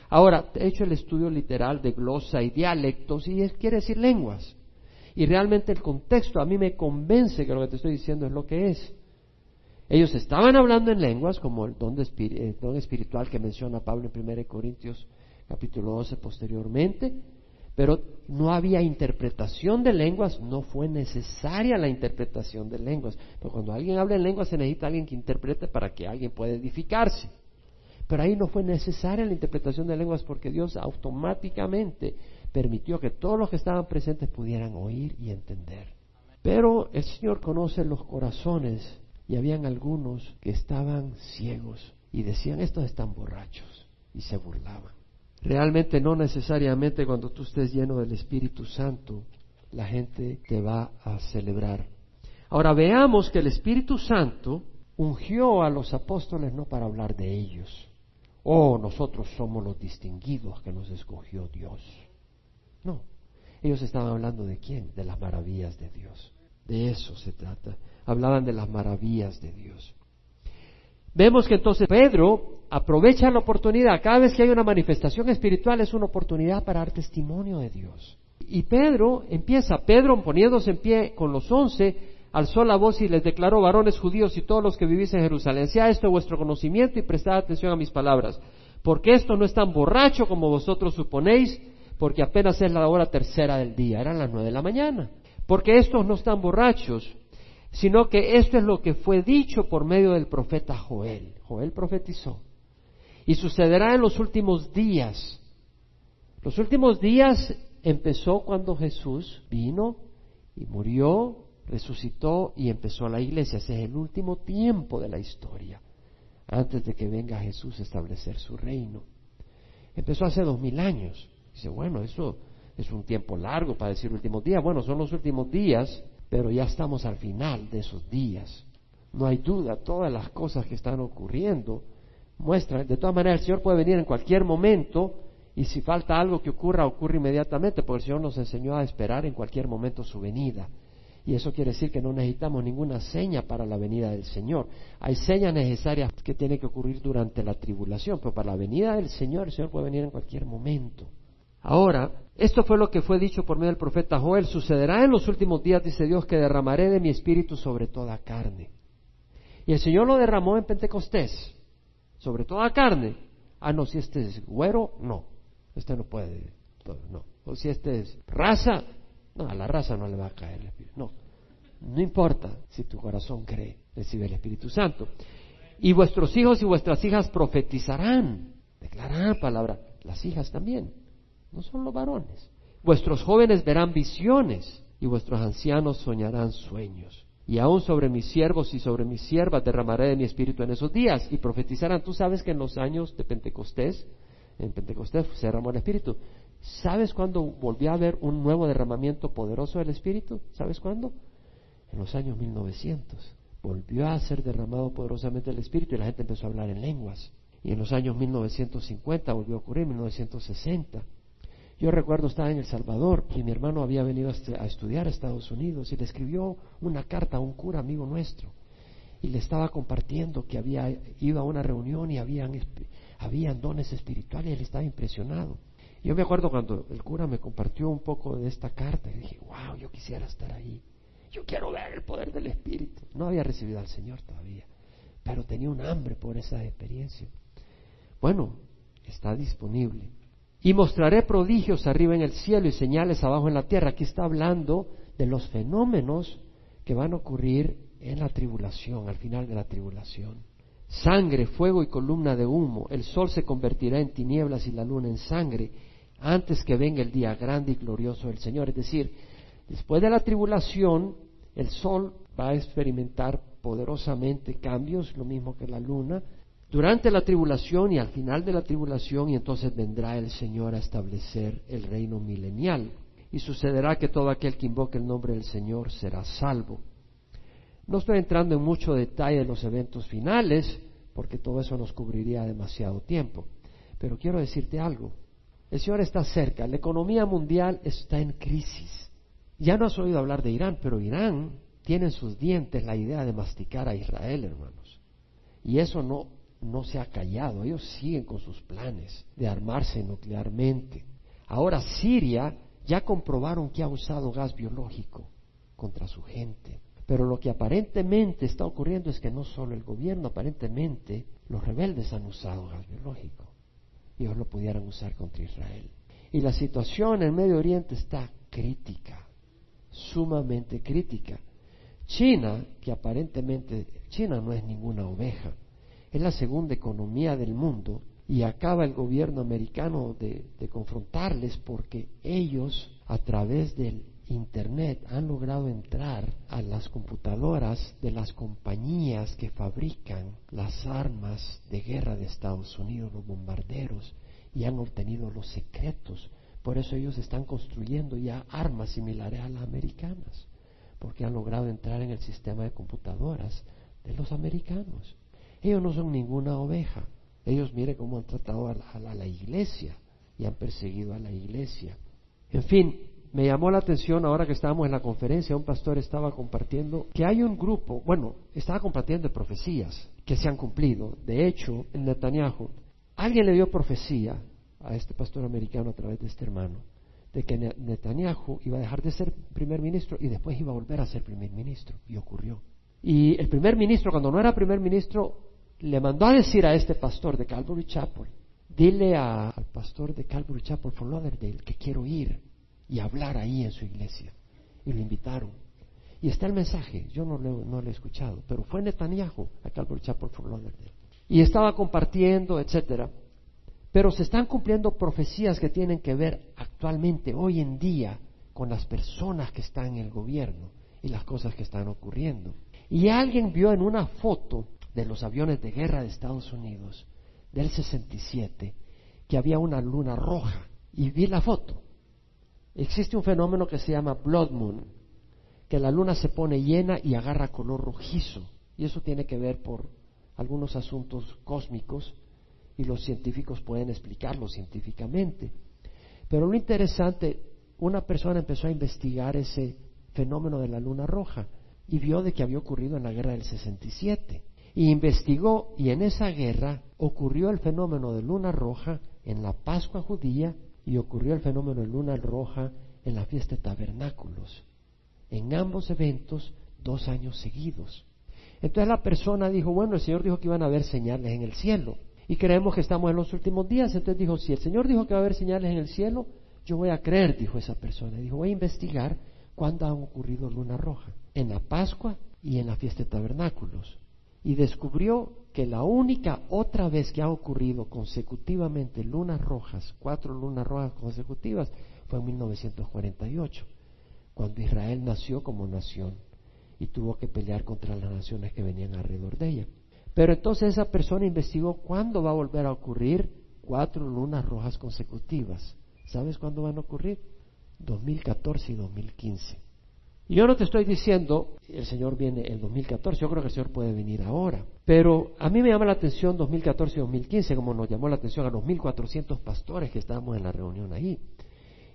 Speaker 1: Ahora, he hecho el estudio literal de glosa y dialectos y quiere decir lenguas. Y realmente el contexto a mí me convence que lo que te estoy diciendo es lo que es. Ellos estaban hablando en lenguas, como el don, don espiritual que menciona Pablo en 1 Corintios capítulo 12 posteriormente, pero no había interpretación de lenguas, no fue necesaria la interpretación de lenguas. Pero cuando alguien habla en lenguas se necesita alguien que interprete para que alguien pueda edificarse. Pero ahí no fue necesaria la interpretación de lenguas porque Dios automáticamente permitió que todos los que estaban presentes pudieran oír y entender. Pero el Señor conoce los corazones y habían algunos que estaban ciegos y decían, estos están borrachos y se burlaban. Realmente no necesariamente cuando tú estés lleno del Espíritu Santo, la gente te va a celebrar. Ahora veamos que el Espíritu Santo ungió a los apóstoles no para hablar de ellos, oh, nosotros somos los distinguidos que nos escogió Dios. No, ellos estaban hablando de quién? De las maravillas de Dios. De eso se trata. Hablaban de las maravillas de Dios. Vemos que entonces Pedro aprovecha la oportunidad. Cada vez que hay una manifestación espiritual es una oportunidad para dar testimonio de Dios. Y Pedro empieza, Pedro poniéndose en pie con los once, alzó la voz y les declaró, varones judíos y todos los que vivís en Jerusalén, sea esto vuestro conocimiento y prestad atención a mis palabras, porque esto no es tan borracho como vosotros suponéis, porque apenas es la hora tercera del día, eran las nueve de la mañana, porque estos no están borrachos, sino que esto es lo que fue dicho por medio del profeta Joel. Joel profetizó. Y sucederá en los últimos días. Los últimos días empezó cuando Jesús vino y murió resucitó y empezó la iglesia. Ese es el último tiempo de la historia, antes de que venga Jesús a establecer su reino. Empezó hace dos mil años. Dice, bueno, eso es un tiempo largo para decir últimos días. Bueno, son los últimos días, pero ya estamos al final de esos días. No hay duda, todas las cosas que están ocurriendo muestran, de todas maneras, el Señor puede venir en cualquier momento y si falta algo que ocurra, ocurre inmediatamente, porque el Señor nos enseñó a esperar en cualquier momento su venida. Y eso quiere decir que no necesitamos ninguna seña para la venida del Señor. Hay señas necesarias que tienen que ocurrir durante la tribulación, pero para la venida del Señor el Señor puede venir en cualquier momento. Ahora, esto fue lo que fue dicho por medio del profeta Joel. Sucederá en los últimos días, dice Dios, que derramaré de mi espíritu sobre toda carne. Y el Señor lo derramó en Pentecostés, sobre toda carne. Ah, no, si este es güero, no. Este no puede, no. O si este es raza, no, a la raza no le va a caer el Espíritu. No, no importa si tu corazón cree, recibe el Espíritu Santo. Y vuestros hijos y vuestras hijas profetizarán, declararán palabra. Las hijas también, no son los varones. Vuestros jóvenes verán visiones y vuestros ancianos soñarán sueños. Y aún sobre mis siervos y sobre mis siervas derramaré de mi espíritu en esos días y profetizarán. Tú sabes que en los años de Pentecostés, en Pentecostés se derramó el espíritu. ¿Sabes cuándo volvió a haber un nuevo derramamiento poderoso del Espíritu? ¿Sabes cuándo? En los años 1900. Volvió a ser derramado poderosamente el Espíritu y la gente empezó a hablar en lenguas. Y en los años 1950 volvió a ocurrir, 1960. Yo recuerdo estar en El Salvador y mi hermano había venido a estudiar a Estados Unidos y le escribió una carta a un cura amigo nuestro y le estaba compartiendo que había ido a una reunión y habían, habían dones espirituales y él estaba impresionado. Yo me acuerdo cuando el cura me compartió un poco de esta carta y dije, wow, yo quisiera estar ahí. Yo quiero ver el poder del Espíritu. No había recibido al Señor todavía, pero tenía un hambre por esa experiencia. Bueno, está disponible. Y mostraré prodigios arriba en el cielo y señales abajo en la tierra. Aquí está hablando de los fenómenos que van a ocurrir en la tribulación, al final de la tribulación. Sangre, fuego y columna de humo. El sol se convertirá en tinieblas y la luna en sangre antes que venga el día grande y glorioso del Señor. Es decir, después de la tribulación, el sol va a experimentar poderosamente cambios, lo mismo que la luna, durante la tribulación y al final de la tribulación, y entonces vendrá el Señor a establecer el reino milenial. Y sucederá que todo aquel que invoque el nombre del Señor será salvo. No estoy entrando en mucho detalle de los eventos finales, porque todo eso nos cubriría demasiado tiempo. Pero quiero decirte algo. El Señor está cerca, la economía mundial está en crisis. Ya no has oído hablar de Irán, pero Irán tiene en sus dientes la idea de masticar a Israel, hermanos. Y eso no no se ha callado, ellos siguen con sus planes de armarse nuclearmente. Ahora Siria ya comprobaron que ha usado gas biológico contra su gente. Pero lo que aparentemente está ocurriendo es que no solo el gobierno, aparentemente los rebeldes han usado gas biológico. Ellos lo pudieran usar contra Israel. Y la situación en Medio Oriente está crítica, sumamente crítica. China, que aparentemente China no es ninguna oveja, es la segunda economía del mundo y acaba el gobierno americano de, de confrontarles porque ellos a través del Internet han logrado entrar a las computadoras de las compañías que fabrican las armas de guerra de Estados Unidos, los bombarderos, y han obtenido los secretos. Por eso ellos están construyendo ya armas similares a las americanas, porque han logrado entrar en el sistema de computadoras de los americanos. Ellos no son ninguna oveja. Ellos miren cómo han tratado a la, a la iglesia y han perseguido a la iglesia. En fin, me llamó la atención ahora que estábamos en la conferencia, un pastor estaba compartiendo que hay un grupo, bueno, estaba compartiendo profecías que se han cumplido. De hecho, en Netanyahu, alguien le dio profecía a este pastor americano a través de este hermano, de que Netanyahu iba a dejar de ser primer ministro y después iba a volver a ser primer ministro. Y ocurrió. Y el primer ministro, cuando no era primer ministro, le mandó a decir a este pastor de Calvary Chapel, dile al pastor de Calvary Chapel for Lauderdale que quiero ir y hablar ahí en su iglesia. Y lo invitaron. Y está el mensaje, yo no lo, no lo he escuchado, pero fue Netanyahu a Calvary Chapel for Lauderdale. Y estaba compartiendo, etcétera. Pero se están cumpliendo profecías que tienen que ver actualmente, hoy en día, con las personas que están en el gobierno y las cosas que están ocurriendo. Y alguien vio en una foto de los aviones de guerra de Estados Unidos del 67 que había una luna roja. Y vi la foto Existe un fenómeno que se llama blood moon, que la luna se pone llena y agarra color rojizo. Y eso tiene que ver por algunos asuntos cósmicos y los científicos pueden explicarlo científicamente. Pero lo interesante, una persona empezó a investigar ese fenómeno de la luna roja y vio de que había ocurrido en la guerra del 67. Y investigó y en esa guerra ocurrió el fenómeno de luna roja en la Pascua judía y ocurrió el fenómeno de luna roja en la fiesta de tabernáculos. En ambos eventos, dos años seguidos. Entonces la persona dijo, bueno, el Señor dijo que iban a haber señales en el cielo. Y creemos que estamos en los últimos días. Entonces dijo, si el Señor dijo que va a haber señales en el cielo, yo voy a creer, dijo esa persona. Dijo, voy a investigar cuándo han ocurrido luna roja. En la Pascua y en la fiesta de tabernáculos. Y descubrió que la única otra vez que ha ocurrido consecutivamente lunas rojas, cuatro lunas rojas consecutivas, fue en 1948, cuando Israel nació como nación y tuvo que pelear contra las naciones que venían alrededor de ella. Pero entonces esa persona investigó cuándo va a volver a ocurrir cuatro lunas rojas consecutivas. ¿Sabes cuándo van a ocurrir? 2014 y 2015. Yo no te estoy diciendo, el Señor viene en 2014, yo creo que el Señor puede venir ahora. Pero a mí me llama la atención 2014 y 2015, como nos llamó la atención a los 1.400 pastores que estábamos en la reunión ahí.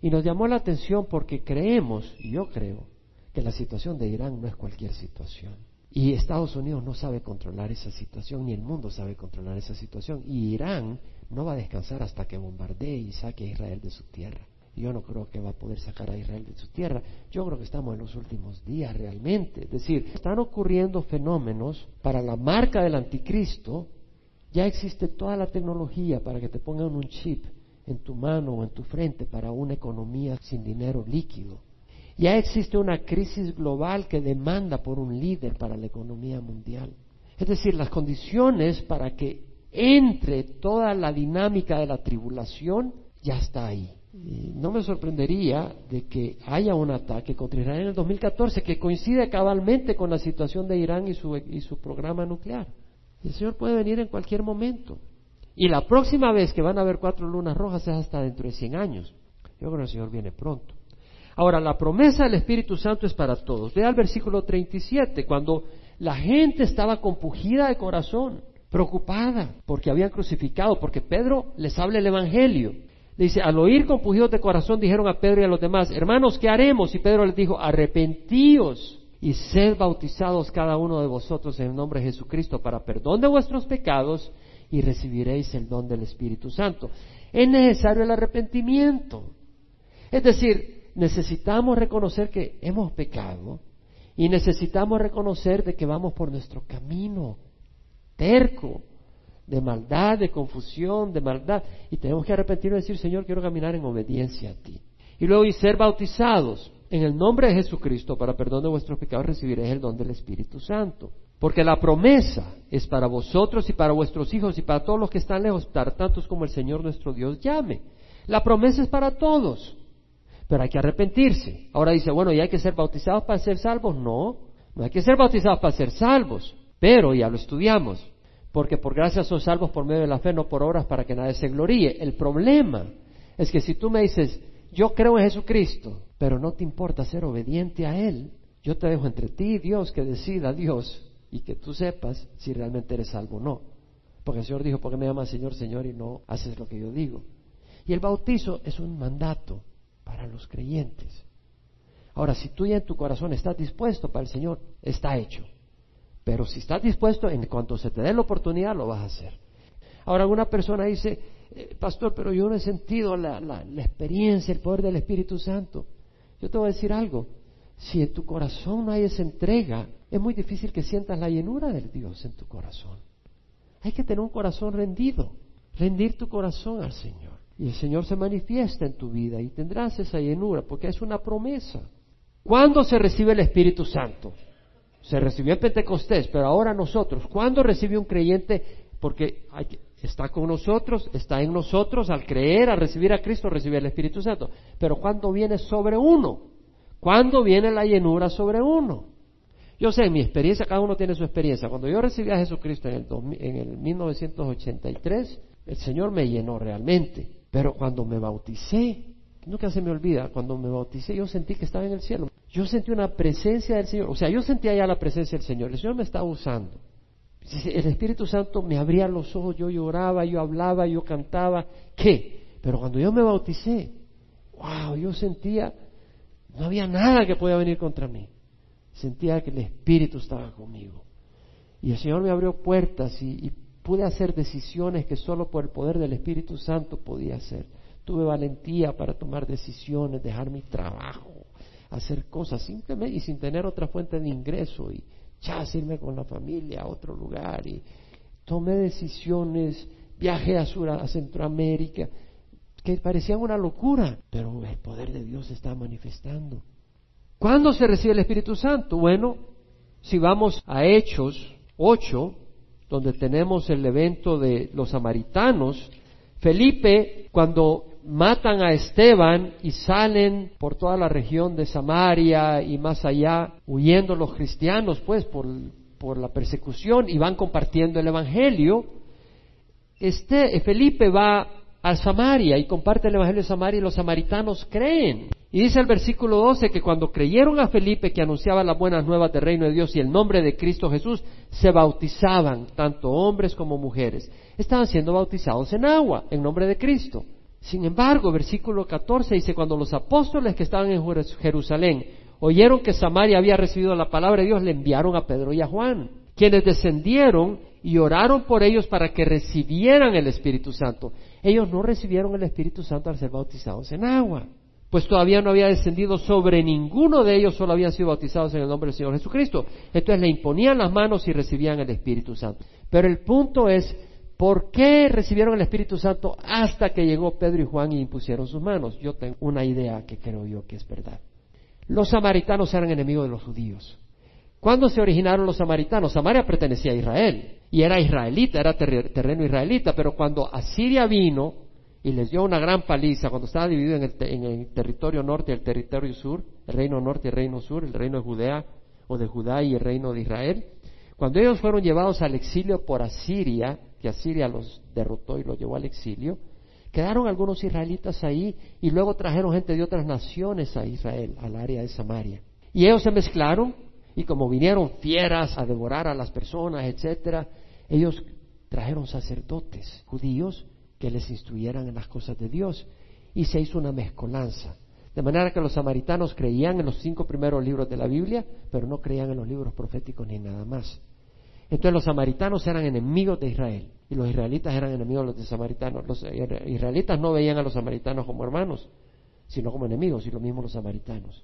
Speaker 1: Y nos llamó la atención porque creemos, y yo creo, que la situación de Irán no es cualquier situación. Y Estados Unidos no sabe controlar esa situación, ni el mundo sabe controlar esa situación. Y Irán no va a descansar hasta que bombardee y saque a Israel de su tierra yo no creo que va a poder sacar a Israel de su tierra. Yo creo que estamos en los últimos días realmente. Es decir, están ocurriendo fenómenos para la marca del anticristo. Ya existe toda la tecnología para que te pongan un chip en tu mano o en tu frente para una economía sin dinero líquido. Ya existe una crisis global que demanda por un líder para la economía mundial. Es decir, las condiciones para que entre toda la dinámica de la tribulación ya está ahí no me sorprendería de que haya un ataque contra Irán en el 2014 que coincide cabalmente con la situación de Irán y su, y su programa nuclear. El Señor puede venir en cualquier momento. Y la próxima vez que van a haber cuatro lunas rojas es hasta dentro de 100 años. Yo creo que el Señor viene pronto. Ahora, la promesa del Espíritu Santo es para todos. Vea el versículo 37, cuando la gente estaba compugida de corazón, preocupada porque habían crucificado, porque Pedro les habla el Evangelio. Dice, al oír compugidos de corazón dijeron a Pedro y a los demás, hermanos, ¿qué haremos? Y Pedro les dijo, arrepentíos y sed bautizados cada uno de vosotros en el nombre de Jesucristo para perdón de vuestros pecados y recibiréis el don del Espíritu Santo. Es necesario el arrepentimiento. Es decir, necesitamos reconocer que hemos pecado y necesitamos reconocer de que vamos por nuestro camino terco de maldad, de confusión, de maldad. Y tenemos que arrepentirnos y decir, Señor, quiero caminar en obediencia a ti. Y luego y ser bautizados en el nombre de Jesucristo para perdón de vuestros pecados recibiréis el don del Espíritu Santo. Porque la promesa es para vosotros y para vuestros hijos y para todos los que están lejos, para tantos como el Señor nuestro Dios llame. La promesa es para todos, pero hay que arrepentirse. Ahora dice, bueno, ¿y hay que ser bautizados para ser salvos? No, no hay que ser bautizados para ser salvos, pero ya lo estudiamos porque por gracia son salvos por medio de la fe, no por obras para que nadie se gloríe. El problema es que si tú me dices, yo creo en Jesucristo, pero no te importa ser obediente a Él, yo te dejo entre ti y Dios que decida Dios y que tú sepas si realmente eres salvo o no. Porque el Señor dijo, ¿por qué me llamas Señor, Señor y no haces lo que yo digo? Y el bautizo es un mandato para los creyentes. Ahora, si tú ya en tu corazón estás dispuesto para el Señor, está hecho. Pero si estás dispuesto, en cuanto se te dé la oportunidad, lo vas a hacer. Ahora, alguna persona dice, eh, pastor, pero yo no he sentido la, la, experiencia, el poder del Espíritu Santo. Yo te voy a decir algo. Si en tu corazón no hay esa entrega, es muy difícil que sientas la llenura del Dios en tu corazón. Hay que tener un corazón rendido, rendir tu corazón al Señor. Y el Señor se manifiesta en tu vida y tendrás esa llenura porque es una promesa. ¿Cuándo se recibe el Espíritu Santo? Se recibió en Pentecostés, pero ahora nosotros, ¿cuándo recibe un creyente? Porque está con nosotros, está en nosotros, al creer, al recibir a Cristo, recibe el Espíritu Santo. Pero ¿cuándo viene sobre uno? ¿Cuándo viene la llenura sobre uno? Yo sé, en mi experiencia, cada uno tiene su experiencia. Cuando yo recibí a Jesucristo en el, en el 1983, el Señor me llenó realmente. Pero cuando me bauticé, nunca se me olvida, cuando me bauticé yo sentí que estaba en el cielo. Yo sentí una presencia del Señor, o sea, yo sentía ya la presencia del Señor, el Señor me estaba usando. El Espíritu Santo me abría los ojos, yo lloraba, yo hablaba, yo cantaba, ¿qué? Pero cuando yo me bauticé, wow, yo sentía, no había nada que podía venir contra mí. Sentía que el Espíritu estaba conmigo. Y el Señor me abrió puertas y, y pude hacer decisiones que solo por el poder del Espíritu Santo podía hacer. Tuve valentía para tomar decisiones, dejar mi trabajo, hacer cosas simplemente y sin tener otra fuente de ingreso y ya irme con la familia a otro lugar y tomé decisiones, viajé a, Sur, a Centroamérica que parecían una locura, pero el poder de Dios se está manifestando. ¿Cuándo se recibe el Espíritu Santo? Bueno, si vamos a Hechos 8, donde tenemos el evento de los samaritanos, Felipe, cuando matan a Esteban y salen por toda la región de Samaria y más allá, huyendo los cristianos, pues, por, por la persecución y van compartiendo el Evangelio. Este, Felipe va a Samaria y comparte el Evangelio de Samaria y los samaritanos creen. Y dice el versículo 12 que cuando creyeron a Felipe que anunciaba las buenas nuevas del reino de Dios y el nombre de Cristo Jesús, se bautizaban, tanto hombres como mujeres. Estaban siendo bautizados en agua, en nombre de Cristo. Sin embargo, versículo 14 dice, cuando los apóstoles que estaban en Jerusalén oyeron que Samaria había recibido la palabra de Dios, le enviaron a Pedro y a Juan, quienes descendieron y oraron por ellos para que recibieran el Espíritu Santo. Ellos no recibieron el Espíritu Santo al ser bautizados en agua, pues todavía no había descendido sobre ninguno de ellos, solo habían sido bautizados en el nombre del Señor Jesucristo. Entonces le imponían las manos y recibían el Espíritu Santo. Pero el punto es ¿Por qué recibieron el Espíritu Santo hasta que llegó Pedro y Juan y impusieron sus manos? Yo tengo una idea que creo yo que es verdad. Los samaritanos eran enemigos de los judíos. ¿Cuándo se originaron los samaritanos? Samaria pertenecía a Israel y era israelita, era terreno israelita, pero cuando Asiria vino y les dio una gran paliza, cuando estaba dividido en el, en el territorio norte y el territorio sur, el reino norte y el reino sur, el reino de Judea o de Judá y el reino de Israel, cuando ellos fueron llevados al exilio por Asiria, que Asiria los derrotó y los llevó al exilio, quedaron algunos israelitas ahí y luego trajeron gente de otras naciones a Israel, al área de Samaria. Y ellos se mezclaron y como vinieron fieras a devorar a las personas, etcétera, ellos trajeron sacerdotes judíos que les instruyeran en las cosas de Dios y se hizo una mezcolanza. De manera que los samaritanos creían en los cinco primeros libros de la Biblia, pero no creían en los libros proféticos ni nada más. Entonces los samaritanos eran enemigos de Israel y los israelitas eran enemigos de los samaritanos. Los israelitas no veían a los samaritanos como hermanos, sino como enemigos y lo mismo los samaritanos.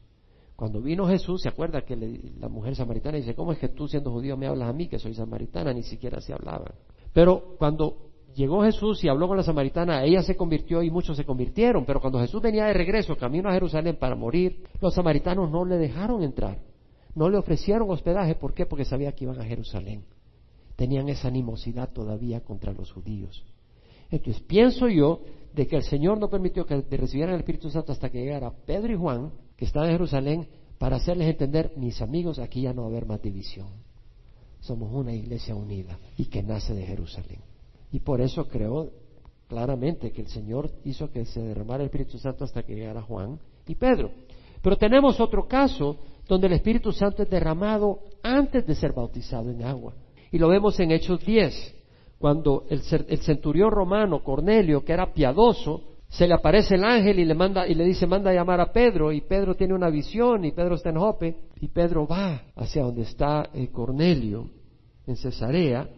Speaker 1: Cuando vino Jesús, se acuerda que la mujer samaritana dice, ¿cómo es que tú siendo judío me hablas a mí que soy samaritana? Ni siquiera se hablaban. Pero cuando llegó Jesús y habló con la samaritana, ella se convirtió y muchos se convirtieron, pero cuando Jesús venía de regreso, camino a Jerusalén para morir, los samaritanos no le dejaron entrar, no le ofrecieron hospedaje, ¿por qué? Porque sabía que iban a Jerusalén. Tenían esa animosidad todavía contra los judíos. Entonces pienso yo de que el Señor no permitió que recibieran el Espíritu Santo hasta que llegara Pedro y Juan que están en Jerusalén para hacerles entender, mis amigos, aquí ya no va a haber más división. Somos una iglesia unida y que nace de Jerusalén. Y por eso creo claramente que el Señor hizo que se derramara el Espíritu Santo hasta que llegara Juan y Pedro. Pero tenemos otro caso donde el Espíritu Santo es derramado antes de ser bautizado en agua. Y lo vemos en Hechos 10, cuando el, el centurión romano Cornelio, que era piadoso, se le aparece el ángel y le manda y le dice manda a llamar a Pedro y Pedro tiene una visión y Pedro está en Jope y Pedro va hacia donde está eh, Cornelio en Cesarea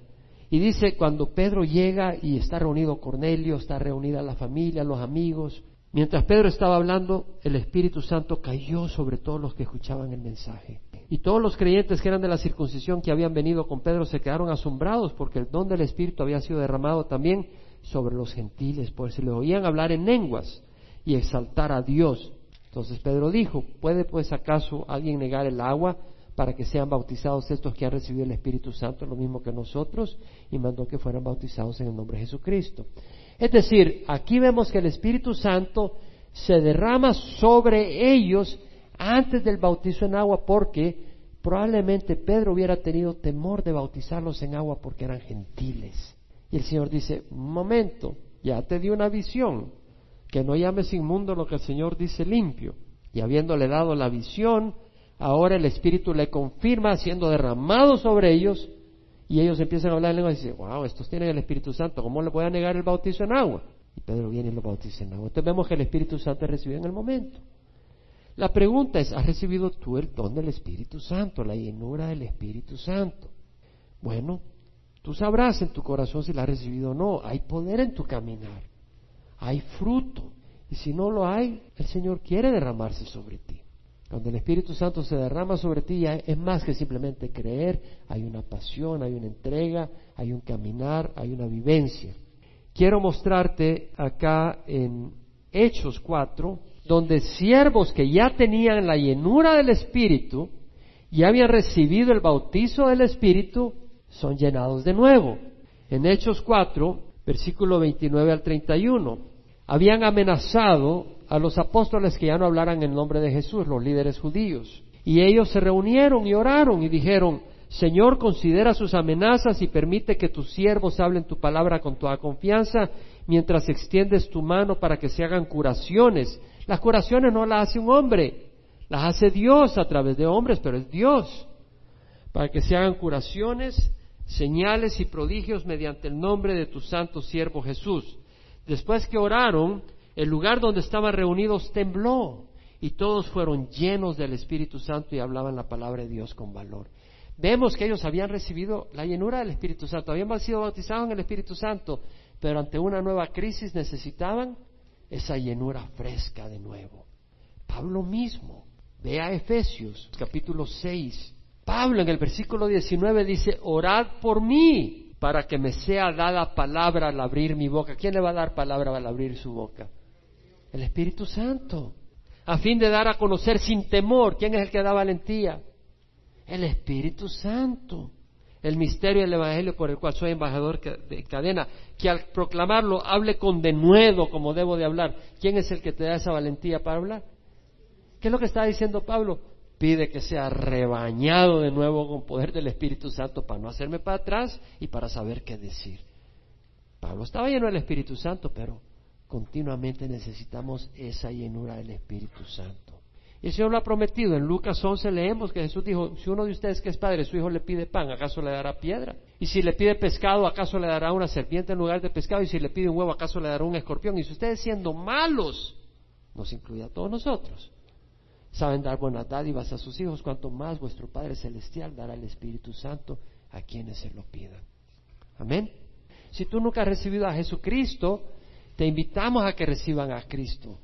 Speaker 1: y dice cuando Pedro llega y está reunido Cornelio está reunida la familia los amigos mientras Pedro estaba hablando el Espíritu Santo cayó sobre todos los que escuchaban el mensaje y todos los creyentes que eran de la circuncisión que habían venido con Pedro se quedaron asombrados porque el don del Espíritu había sido derramado también sobre los gentiles, pues se le oían hablar en lenguas y exaltar a Dios. Entonces Pedro dijo, ¿puede pues acaso alguien negar el agua para que sean bautizados estos que han recibido el Espíritu Santo, lo mismo que nosotros? Y mandó que fueran bautizados en el nombre de Jesucristo. Es decir, aquí vemos que el Espíritu Santo se derrama sobre ellos antes del bautizo en agua porque probablemente Pedro hubiera tenido temor de bautizarlos en agua porque eran gentiles. Y el Señor dice, momento, ya te di una visión, que no llames inmundo lo que el Señor dice limpio. Y habiéndole dado la visión, ahora el Espíritu le confirma siendo derramado sobre ellos y ellos empiezan a hablar en lengua y dicen, wow, estos tienen el Espíritu Santo, ¿cómo le voy a negar el bautizo en agua? Y Pedro viene y lo bautiza en agua. Entonces vemos que el Espíritu Santo es recibido en el momento. La pregunta es, ¿has recibido tú el don del Espíritu Santo, la llenura del Espíritu Santo? Bueno, Tú sabrás en tu corazón si la has recibido o no. Hay poder en tu caminar. Hay fruto. Y si no lo hay, el Señor quiere derramarse sobre ti. Cuando el Espíritu Santo se derrama sobre ti, es más que simplemente creer. Hay una pasión, hay una entrega, hay un caminar, hay una vivencia. Quiero mostrarte acá en Hechos 4, donde siervos que ya tenían la llenura del Espíritu, y habían recibido el bautizo del Espíritu, son llenados de nuevo. En Hechos 4, versículo 29 al 31, habían amenazado a los apóstoles que ya no hablaran en nombre de Jesús, los líderes judíos. Y ellos se reunieron y oraron y dijeron, Señor, considera sus amenazas y permite que tus siervos hablen tu palabra con toda confianza mientras extiendes tu mano para que se hagan curaciones. Las curaciones no las hace un hombre, las hace Dios a través de hombres, pero es Dios. Para que se hagan curaciones señales y prodigios mediante el nombre de tu santo siervo Jesús. Después que oraron, el lugar donde estaban reunidos tembló y todos fueron llenos del Espíritu Santo y hablaban la palabra de Dios con valor. Vemos que ellos habían recibido la llenura del Espíritu Santo, habían sido bautizados en el Espíritu Santo, pero ante una nueva crisis necesitaban esa llenura fresca de nuevo. Pablo mismo, ve a Efesios capítulo 6, Pablo en el versículo 19 dice, orad por mí para que me sea dada palabra al abrir mi boca. ¿Quién le va a dar palabra al abrir su boca? El Espíritu Santo. A fin de dar a conocer sin temor. ¿Quién es el que da valentía? El Espíritu Santo. El misterio del Evangelio por el cual soy embajador de cadena. Que al proclamarlo hable con denuedo como debo de hablar. ¿Quién es el que te da esa valentía para hablar? ¿Qué es lo que está diciendo Pablo? pide que sea rebañado de nuevo con poder del Espíritu Santo para no hacerme para atrás y para saber qué decir. Pablo estaba lleno del Espíritu Santo, pero continuamente necesitamos esa llenura del Espíritu Santo. Y el Señor lo ha prometido. En Lucas 11 leemos que Jesús dijo, si uno de ustedes que es padre, su hijo le pide pan, ¿acaso le dará piedra? Y si le pide pescado, ¿acaso le dará una serpiente en lugar de pescado? Y si le pide un huevo, ¿acaso le dará un escorpión? Y si ustedes siendo malos, nos incluye a todos nosotros saben dar buenas dádivas a sus hijos, cuanto más vuestro Padre Celestial dará el Espíritu Santo a quienes se lo pidan. Amén. Si tú nunca has recibido a Jesucristo, te invitamos a que reciban a Cristo